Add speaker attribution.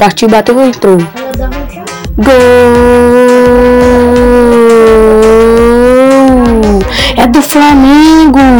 Speaker 1: Partiu, bateu, entrou. Gol! É do Flamengo!